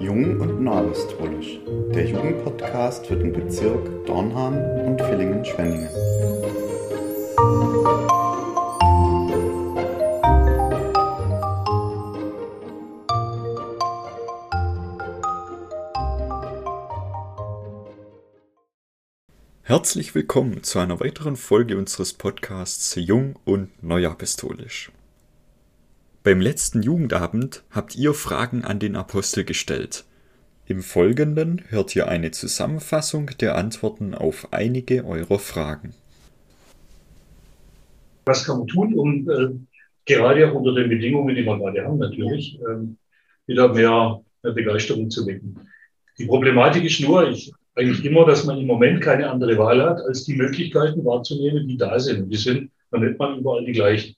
Jung und Nahapostolisch, der Jugendpodcast für den Bezirk Dornham und Villingen-Schwenningen. Herzlich willkommen zu einer weiteren Folge unseres Podcasts Jung und Neuapostolisch. Beim letzten Jugendabend habt ihr Fragen an den Apostel gestellt. Im Folgenden hört ihr eine Zusammenfassung der Antworten auf einige eurer Fragen. Was kann man tun, um äh, gerade auch unter den Bedingungen, die wir gerade haben, natürlich äh, wieder mehr, Begeisterung zu wecken? Die Problematik ist nur, ich eigentlich immer, dass man im Moment keine andere Wahl hat, als die Möglichkeiten wahrzunehmen, die da sind. Die sind noch nicht mal überall die gleichen.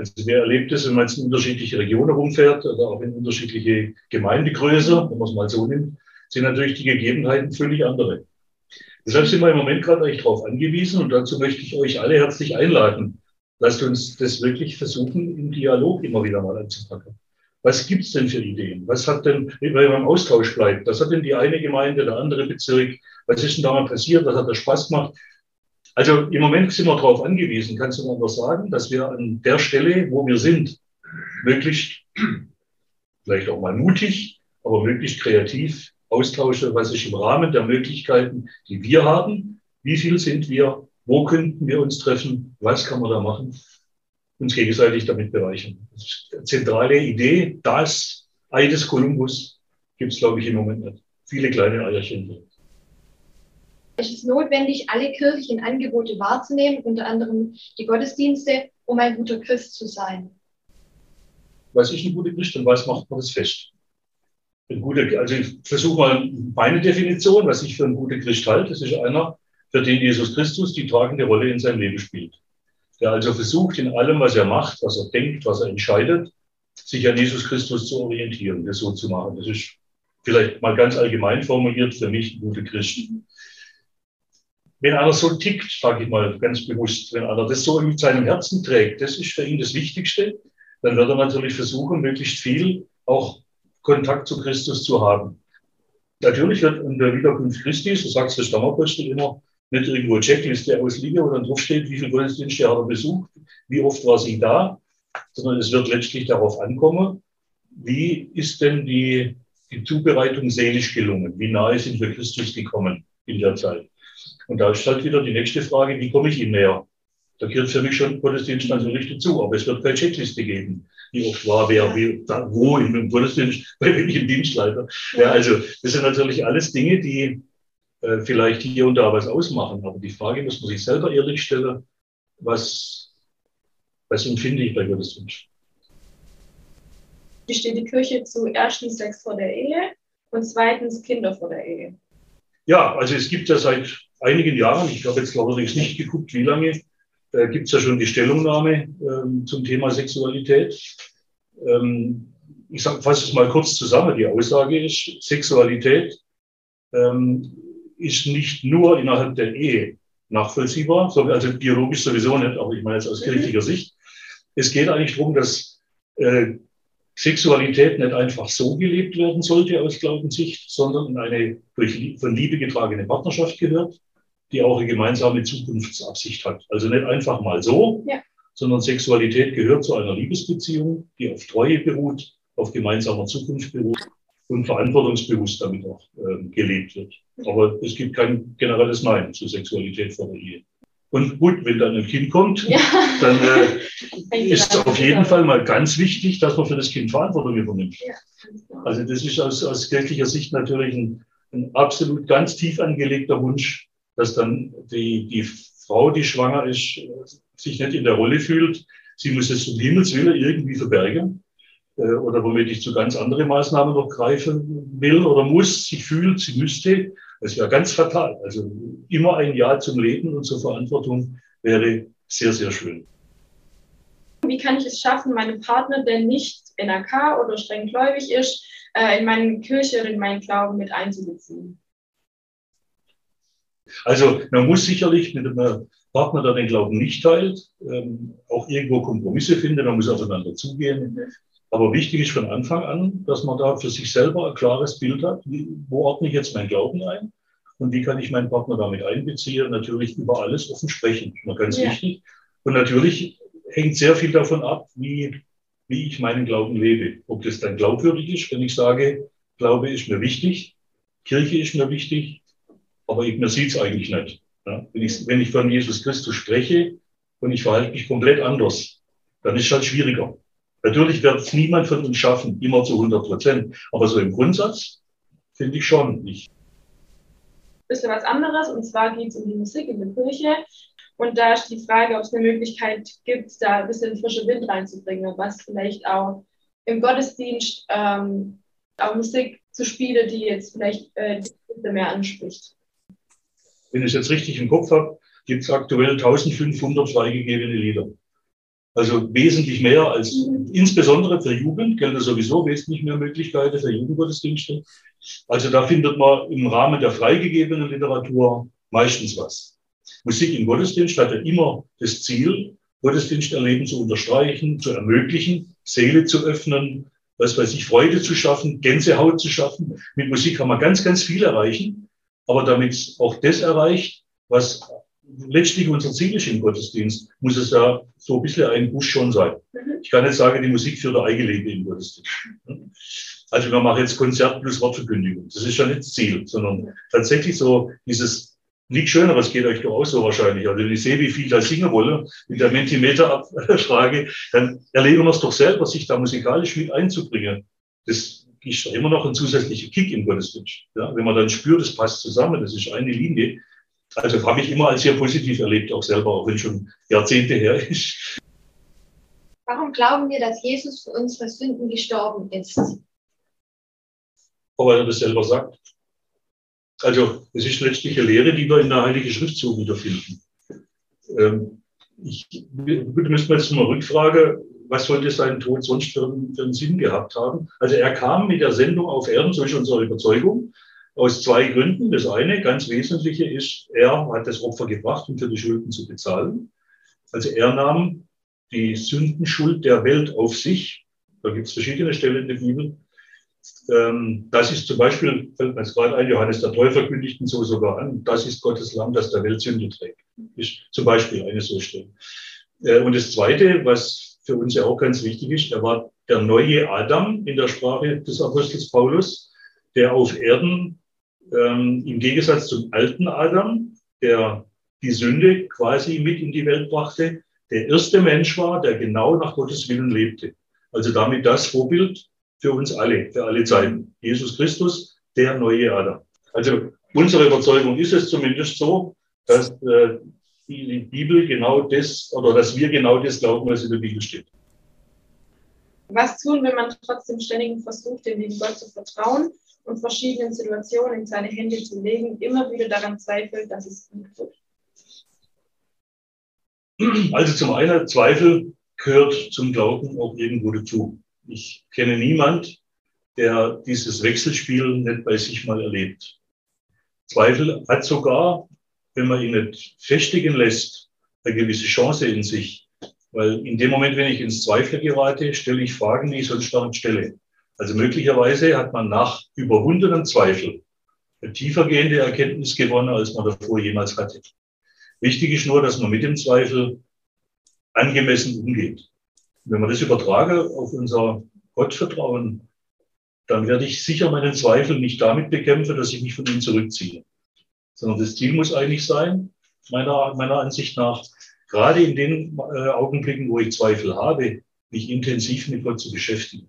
Also wer erlebt es, wenn man jetzt in unterschiedliche Regionen rumfährt oder auch in unterschiedliche Gemeindegröße, wenn man es mal so nimmt, sind natürlich die Gegebenheiten völlig andere. Deshalb sind wir im Moment gerade eigentlich darauf angewiesen und dazu möchte ich euch alle herzlich einladen. Lasst uns das wirklich versuchen, im Dialog immer wieder mal anzupacken. Was gibt's denn für Ideen? Was hat denn, wenn man im Austausch bleibt, was hat denn die eine Gemeinde, der andere Bezirk, was ist denn da mal passiert, was hat da Spaß gemacht? Also im Moment sind wir darauf angewiesen, kannst du mal was sagen, dass wir an der Stelle, wo wir sind, möglichst, vielleicht auch mal mutig, aber möglichst kreativ austauschen, was ist im Rahmen der Möglichkeiten, die wir haben, wie viel sind wir, wo könnten wir uns treffen, was kann man da machen uns gegenseitig damit bereichern. Zentrale Idee, das Ei des Kolumbus gibt es, glaube ich, im Moment nicht. Viele kleine Eierchen. Es ist notwendig, alle kirchlichen Angebote wahrzunehmen, unter anderem die Gottesdienste, um ein guter Christ zu sein. Was ist ein guter Christ und was macht man das fest? Ein guter, also ich versuche mal meine Definition, was ich für einen guten Christ halte. Das ist einer, für den Jesus Christus die tragende Rolle in seinem Leben spielt der also versucht, in allem, was er macht, was er denkt, was er entscheidet, sich an Jesus Christus zu orientieren, das so zu machen. Das ist vielleicht mal ganz allgemein formuliert für mich ein guter Christ. Wenn einer so tickt, sage ich mal ganz bewusst, wenn einer das so in seinem Herzen trägt, das ist für ihn das Wichtigste, dann wird er natürlich versuchen, möglichst viel auch Kontakt zu Christus zu haben. Natürlich wird in der Wiederkunft Christi, so sagt der Stammapostel immer, nicht irgendwo eine Checkliste ausliegen, wo dann draufsteht, wie viele Gottesdienste hat er besucht, wie oft war sie da, sondern es wird letztlich darauf ankommen, wie ist denn die, die Zubereitung seelisch gelungen? Wie nahe sind wir Christus gekommen in der Zeit? Und da ist halt wieder die nächste Frage, wie komme ich ihm näher? Da gehört für mich schon Gottesdienst natürlich dazu, aber es wird keine Checkliste geben. Wie oft war wer, wie, da, wo im Gottesdienst, bei welchem Dienstleiter. Ja, also das sind natürlich alles Dinge, die, äh, vielleicht hier und da was ausmachen. Aber die Frage muss man sich selber ehrlich stellen, was, was empfinde ich bei Gottesdienst? Wie steht die Kirche zu erstens Sex vor der Ehe und zweitens Kinder vor der Ehe? Ja, also es gibt ja seit einigen Jahren, ich habe jetzt allerdings nicht geguckt, wie lange, äh, gibt es ja schon die Stellungnahme ähm, zum Thema Sexualität. Ähm, ich fasse es mal kurz zusammen. Die Aussage ist, Sexualität ähm, ist nicht nur innerhalb der Ehe nachvollziehbar, also biologisch sowieso nicht, aber ich meine jetzt aus mhm. kirchlicher Sicht. Es geht eigentlich darum, dass äh, Sexualität nicht einfach so gelebt werden sollte aus Glaubenssicht, sondern in eine durch, von Liebe getragene Partnerschaft gehört, die auch eine gemeinsame Zukunftsabsicht hat. Also nicht einfach mal so, ja. sondern Sexualität gehört zu einer Liebesbeziehung, die auf Treue beruht, auf gemeinsamer Zukunft beruht und verantwortungsbewusst damit auch äh, gelebt wird. Aber es gibt kein generelles Nein zur Sexualität vor der Ehe. Und gut, wenn dann ein Kind kommt, ja. dann äh, ist auf jeden Fall mal ganz wichtig, dass man für das Kind Verantwortung übernimmt. Ja, also das ist aus, aus kirchlicher Sicht natürlich ein, ein absolut ganz tief angelegter Wunsch, dass dann die, die Frau, die schwanger ist, sich nicht in der Rolle fühlt. Sie muss es zum Himmels Willen irgendwie verbergen äh, oder womit ich zu ganz anderen Maßnahmen noch greifen will oder muss, sie fühlt, sie müsste, das wäre ganz fatal. Also immer ein Ja zum Leben und zur Verantwortung wäre sehr, sehr schön. Wie kann ich es schaffen, meinen Partner, der nicht NRK oder streng gläubig ist, äh, in meine Kirche oder in meinen Glauben mit einzubeziehen? Also man muss sicherlich mit einem Partner, der den Glauben nicht teilt, ähm, auch irgendwo Kompromisse finden, man muss aufeinander zugehen. Aber wichtig ist von Anfang an, dass man da für sich selber ein klares Bild hat, wo ordne ich jetzt meinen Glauben ein und wie kann ich meinen Partner damit einbeziehen. Natürlich über alles offen sprechen, immer ganz ja. wichtig. Und natürlich hängt sehr viel davon ab, wie, wie ich meinen Glauben lebe. Ob das dann glaubwürdig ist, wenn ich sage, Glaube ist mir wichtig, Kirche ist mir wichtig, aber ich, mir sieht es eigentlich nicht. Ja, wenn, ich, wenn ich von Jesus Christus spreche und ich verhalte mich komplett anders, dann ist es halt schwieriger. Natürlich wird es niemand von uns schaffen, immer zu 100 Prozent. Aber so im Grundsatz finde ich schon. Ich bisschen was anderes und zwar geht es um die Musik in der Kirche. Und da ist die Frage, ob es eine Möglichkeit gibt, da ein bisschen frische Wind reinzubringen, was vielleicht auch im Gottesdienst ähm, auch Musik zu spielen, die jetzt vielleicht äh, die mehr anspricht. Wenn ich es jetzt richtig im Kopf habe, gibt es aktuell 1500 freigegebene Lieder. Also wesentlich mehr als insbesondere für Jugend gilt sowieso wesentlich mehr Möglichkeiten für Jugendgottesdienste. Also da findet man im Rahmen der freigegebenen Literatur meistens was. Musik im Gottesdienst hat ja immer das Ziel, Gottesdiensterleben zu unterstreichen, zu ermöglichen, Seele zu öffnen, was weiß ich, Freude zu schaffen, Gänsehaut zu schaffen. Mit Musik kann man ganz, ganz viel erreichen. Aber damit auch das erreicht, was letztlich unser Ziel ist im Gottesdienst, muss es ja so ein bisschen ein Busch schon sein. Mhm. Ich kann nicht sagen, die Musik für der Eigenlebe im Gottesdienst. Also wir machen jetzt Konzert plus Wortverkündigung. Das ist ja nicht das Ziel, sondern tatsächlich so dieses nichts Schöneres geht euch doch auch so wahrscheinlich. Also wenn ich sehe, wie viel da singen wollen, mit der Mentimeter-Frage, dann erleben wir es doch selber, sich da musikalisch mit einzubringen. Das ist immer noch ein zusätzlicher Kick im Gottesdienst. Ja, wenn man dann spürt, es passt zusammen, das ist eine Linie, also habe ich immer als sehr positiv erlebt, auch selber, auch wenn schon Jahrzehnte her ist. Warum glauben wir, dass Jesus für unsere Sünden gestorben ist? weil er das selber sagt. Also es ist letztlich eine Lehre, die wir in der Heiligen Schrift so wiederfinden. Ähm, ich müsste jetzt mal rückfragen, was sollte sein Tod sonst für, für einen Sinn gehabt haben? Also er kam mit der Sendung auf Erden, so ist unsere Überzeugung, aus zwei Gründen. Das eine, ganz wesentliche, ist, er hat das Opfer gebracht, um für die Schulden zu bezahlen. Also er nahm die Sündenschuld der Welt auf sich. Da gibt es verschiedene Stellen in der Bibel. Ähm, das ist zum Beispiel, fällt mir jetzt gerade ein, Johannes der Täufer kündigten so sogar an, das ist Gottes Lamm, das der Welt Sünde trägt. Ist zum Beispiel eine so Stelle. Äh, und das Zweite, was für uns ja auch ganz wichtig ist, er war der neue Adam in der Sprache des Apostels Paulus, der auf Erden ähm, im Gegensatz zum alten Adam, der die Sünde quasi mit in die Welt brachte, der erste Mensch war, der genau nach Gottes Willen lebte. Also damit das Vorbild für uns alle, für alle Zeiten. Jesus Christus, der neue Adam. Also unsere Überzeugung ist es zumindest so, dass äh, die Bibel genau das oder dass wir genau das glauben, was in der Bibel steht. Was tun, wenn man trotzdem ständig versucht, dem lieben Gott zu vertrauen und verschiedenen Situationen in seine Hände zu legen, immer wieder daran zweifelt, dass es gut wird? Also zum einen, Zweifel gehört zum Glauben auch irgendwo dazu. Ich kenne niemand, der dieses Wechselspiel nicht bei sich mal erlebt. Zweifel hat sogar, wenn man ihn nicht festigen lässt, eine gewisse Chance in sich. Weil in dem Moment, wenn ich ins Zweifel gerate, stelle ich Fragen, die ich sonst gar nicht stelle. Also möglicherweise hat man nach überwundenen Zweifel eine tiefergehende Erkenntnis gewonnen, als man davor jemals hatte. Wichtig ist nur, dass man mit dem Zweifel angemessen umgeht. Wenn wir das übertrage auf unser Gottvertrauen, dann werde ich sicher meinen Zweifel nicht damit bekämpfen, dass ich mich von ihm zurückziehe. Sondern das Ziel muss eigentlich sein, meiner, meiner Ansicht nach, gerade in den äh, Augenblicken, wo ich Zweifel habe, mich intensiv mit Gott zu beschäftigen.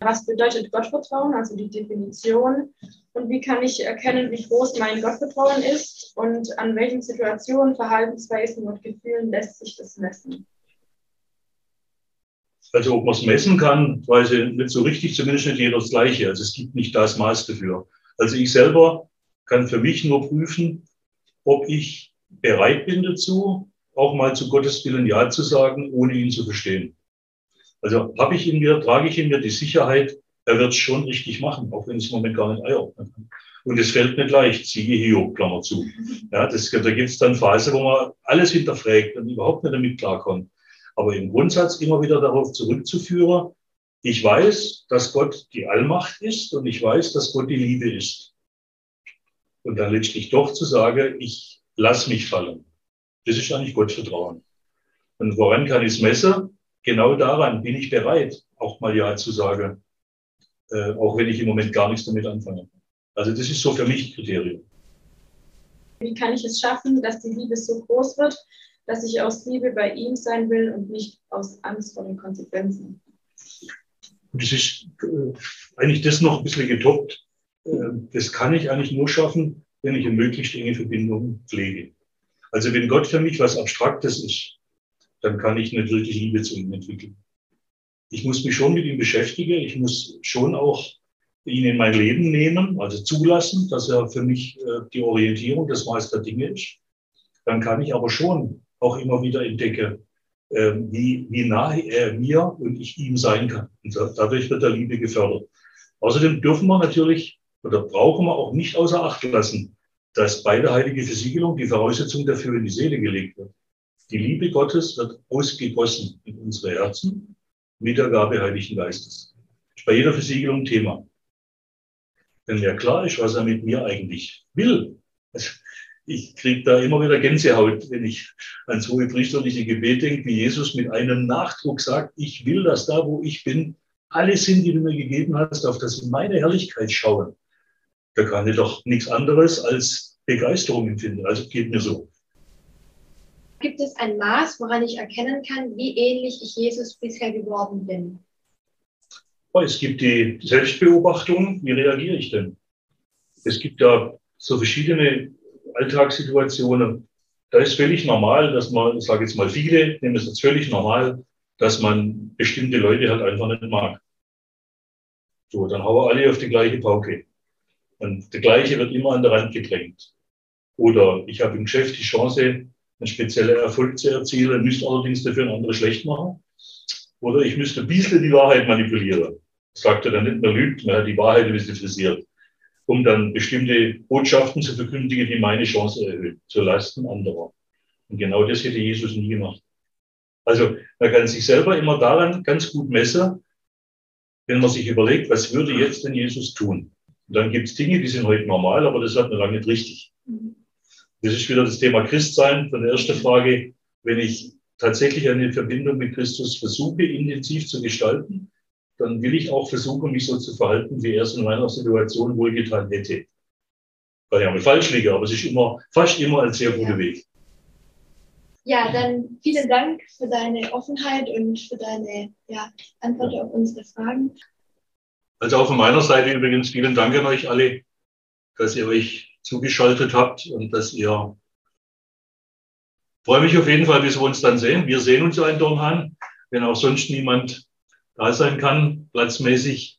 Was bedeutet Gottvertrauen, also die Definition? Und wie kann ich erkennen, wie groß mein Gottvertrauen ist? Und an welchen Situationen, Verhaltensweisen und Gefühlen lässt sich das messen? Also ob man es messen kann, weiß ich nicht so richtig, zumindest nicht jeder das Gleiche. Also es gibt nicht das Maß dafür. Also ich selber kann für mich nur prüfen, ob ich bereit bin dazu, auch mal zu Gottes Willen Ja zu sagen, ohne ihn zu verstehen. Also habe ich in mir, trage ich in mir die Sicherheit, er wird es schon richtig machen, auch wenn es im Moment gar nicht einordnen kann. Und es fällt nicht leicht, siehe Hiob, Klammer zu. Ja, das, da gibt es dann Phasen, wo man alles hinterfragt und überhaupt nicht damit klarkommt. Aber im Grundsatz immer wieder darauf zurückzuführen, ich weiß, dass Gott die Allmacht ist und ich weiß, dass Gott die Liebe ist. Und dann letztlich doch zu sagen, ich lass mich fallen. Das ist eigentlich Gottvertrauen. Und woran kann ich es messen? Genau daran bin ich bereit, auch mal Ja zu sagen, äh, auch wenn ich im Moment gar nichts damit anfange. Also das ist so für mich Kriterium. Wie kann ich es schaffen, dass die Liebe so groß wird, dass ich aus Liebe bei ihm sein will und nicht aus Angst vor den Konsequenzen? Das ist äh, eigentlich das noch ein bisschen getoppt. Äh, das kann ich eigentlich nur schaffen, wenn ich eine möglichst enge Verbindung pflege. Also wenn Gott für mich was Abstraktes ist, dann kann ich nicht wirklich Liebe zu ihm entwickeln. Ich muss mich schon mit ihm beschäftigen. Ich muss schon auch ihn in mein Leben nehmen, also zulassen, dass er für mich äh, die Orientierung des Meister Dinge ist. Dann kann ich aber schon auch immer wieder entdecken, äh, wie, wie nahe er mir und ich ihm sein kann. Und dadurch wird der Liebe gefördert. Außerdem dürfen wir natürlich oder brauchen wir auch nicht außer Acht lassen, dass bei der heiligen Versiegelung die Voraussetzung dafür in die Seele gelegt wird. Die Liebe Gottes wird ausgegossen in unsere Herzen mit der Gabe Heiligen Geistes. Ist bei jeder Versiegelung Thema. Wenn mir klar ist, was er mit mir eigentlich will. Also ich kriege da immer wieder Gänsehaut, wenn ich ans hohe priesterliche Gebet denke, wie Jesus mit einem Nachdruck sagt, ich will, dass da, wo ich bin, alle sind, die du mir gegeben hast, auf das in meine Herrlichkeit schauen. Da kann ich doch nichts anderes als Begeisterung empfinden. Also geht mir so. Gibt es ein Maß, woran ich erkennen kann, wie ähnlich ich Jesus bisher geworden bin? Oh, es gibt die Selbstbeobachtung, wie reagiere ich denn? Es gibt da so verschiedene Alltagssituationen. Da ist völlig normal, dass man, ich sage jetzt mal viele, nehmen es jetzt völlig normal, dass man bestimmte Leute halt einfach nicht mag. So, dann hauen wir alle auf die gleiche Pauke. Und der gleiche wird immer an der Rand gedrängt. Oder ich habe im Geschäft die Chance, einen speziellen Erfolg zu erzielen, müsste allerdings dafür einen anderen schlecht machen. Oder ich müsste ein bisschen die Wahrheit manipulieren. Sagt er dann nicht mehr lügt, man hat die Wahrheit ein bisschen frisiert, um dann bestimmte Botschaften zu verkündigen, die meine Chance erhöhen, zu Lasten anderer. Und genau das hätte Jesus nie gemacht. Also man kann sich selber immer daran ganz gut messen, wenn man sich überlegt, was würde jetzt denn Jesus tun? Und dann gibt es Dinge, die sind heute normal, aber das hat man lange nicht richtig. Mhm. Das ist wieder das Thema Christsein. Von der ersten Frage, wenn ich tatsächlich eine Verbindung mit Christus versuche, intensiv zu gestalten, dann will ich auch versuchen, mich so zu verhalten, wie er es in meiner Situation wohlgetan hätte. Weil ich auch falsch liege, aber es ist immer, fast immer ein sehr guter ja. Weg. Ja, dann vielen Dank für deine Offenheit und für deine ja, Antwort ja. auf unsere Fragen. Also auch von meiner Seite übrigens vielen Dank an euch alle, dass ihr euch zugeschaltet habt und dass ihr freue mich auf jeden Fall, bis wir uns dann sehen. Wir sehen uns ja in Dornhan, wenn auch sonst niemand da sein kann, platzmäßig.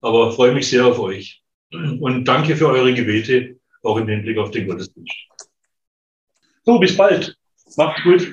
Aber freue mich sehr auf euch. Und danke für eure Gebete, auch im Hinblick auf den Gottesdienst. So, bis bald. Macht's gut.